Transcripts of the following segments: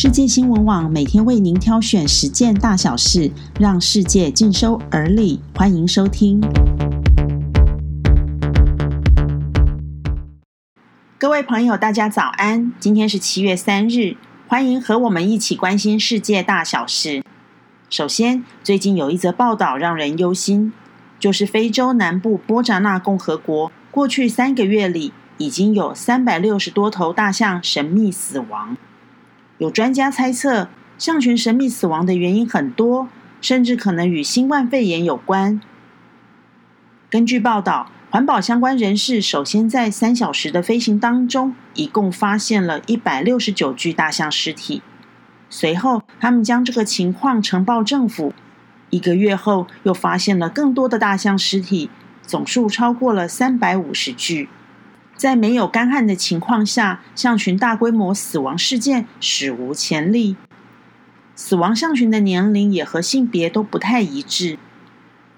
世界新闻网每天为您挑选十件大小事，让世界尽收耳里。欢迎收听。各位朋友，大家早安！今天是七月三日，欢迎和我们一起关心世界大小事。首先，最近有一则报道让人忧心，就是非洲南部波扎纳共和国过去三个月里，已经有三百六十多头大象神秘死亡。有专家猜测，象群神秘死亡的原因很多，甚至可能与新冠肺炎有关。根据报道，环保相关人士首先在三小时的飞行当中，一共发现了一百六十九具大象尸体。随后，他们将这个情况呈报政府。一个月后，又发现了更多的大象尸体，总数超过了三百五十具。在没有干旱的情况下，象群大规模死亡事件史无前例。死亡象群的年龄也和性别都不太一致。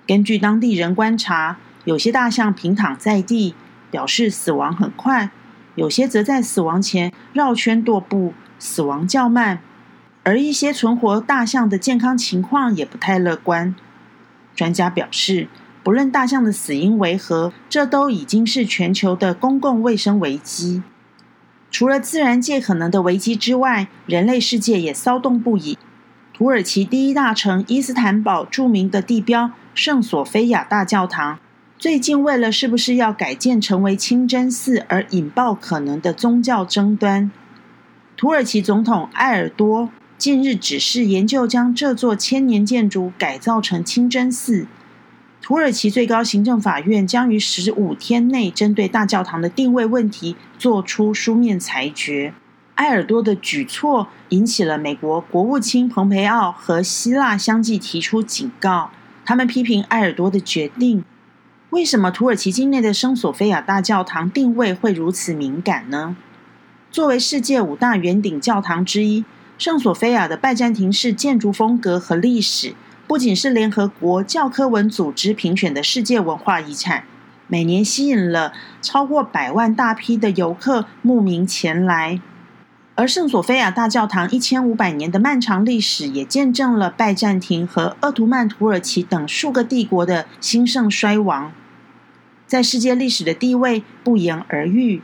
根据当地人观察，有些大象平躺在地，表示死亡很快；有些则在死亡前绕圈踱步，死亡较慢。而一些存活大象的健康情况也不太乐观。专家表示。不论大象的死因为何，这都已经是全球的公共卫生危机。除了自然界可能的危机之外，人类世界也骚动不已。土耳其第一大城伊斯坦堡著名的地标圣索菲亚大教堂，最近为了是不是要改建成为清真寺而引爆可能的宗教争端。土耳其总统埃尔多近日指示研究将这座千年建筑改造成清真寺。土耳其最高行政法院将于十五天内针对大教堂的定位问题作出书面裁决。埃尔多的举措引起了美国国务卿蓬佩奥和希腊相继提出警告，他们批评埃尔多的决定。为什么土耳其境内的圣索菲亚大教堂定位会如此敏感呢？作为世界五大圆顶教堂之一，圣索菲亚的拜占庭式建筑风格和历史。不仅是联合国教科文组织评选的世界文化遗产，每年吸引了超过百万大批的游客慕名前来。而圣索菲亚大教堂一千五百年的漫长历史，也见证了拜占庭和鄂图曼土耳其等数个帝国的兴盛衰亡，在世界历史的地位不言而喻。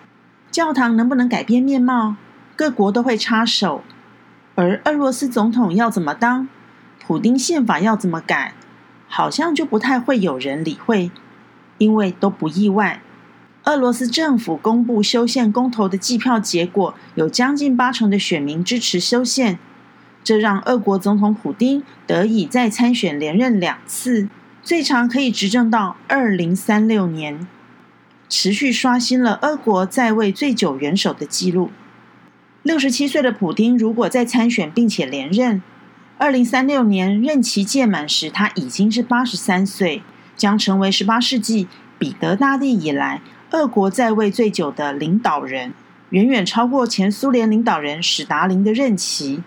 教堂能不能改变面貌？各国都会插手，而俄罗斯总统要怎么当？普丁宪法要怎么改，好像就不太会有人理会，因为都不意外。俄罗斯政府公布修宪公投的计票结果，有将近八成的选民支持修宪，这让俄国总统普丁得以再参选连任两次，最长可以执政到二零三六年，持续刷新了俄国在位最久元首的纪录。六十七岁的普丁如果再参选并且连任，二零三六年任期届满时，他已经是八十三岁，将成为十八世纪彼得大帝以来俄国在位最久的领导人，远远超过前苏联领导人史达林的任期。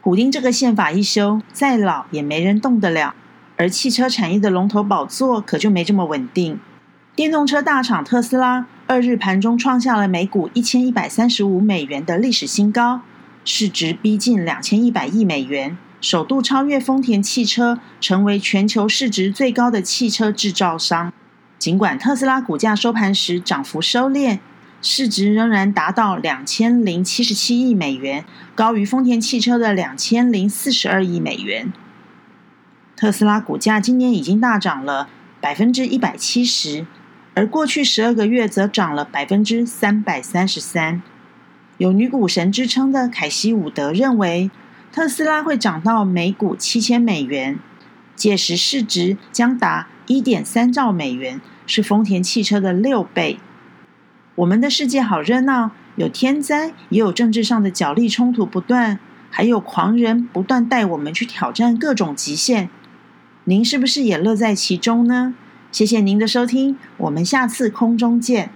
普丁这个宪法一修，再老也没人动得了。而汽车产业的龙头宝座可就没这么稳定。电动车大厂特斯拉二日盘中创下了每股一千一百三十五美元的历史新高，市值逼近两千一百亿美元。首度超越丰田汽车，成为全球市值最高的汽车制造商。尽管特斯拉股价收盘时涨幅收敛，市值仍然达到两千零七十七亿美元，高于丰田汽车的两千零四十二亿美元。特斯拉股价今年已经大涨了百分之一百七十，而过去十二个月则涨了百分之三百三十三。有女股神之称的凯西伍德认为。特斯拉会涨到每股七千美元，届时市值将达一点三兆美元，是丰田汽车的六倍。我们的世界好热闹，有天灾，也有政治上的角力冲突不断，还有狂人不断带我们去挑战各种极限。您是不是也乐在其中呢？谢谢您的收听，我们下次空中见。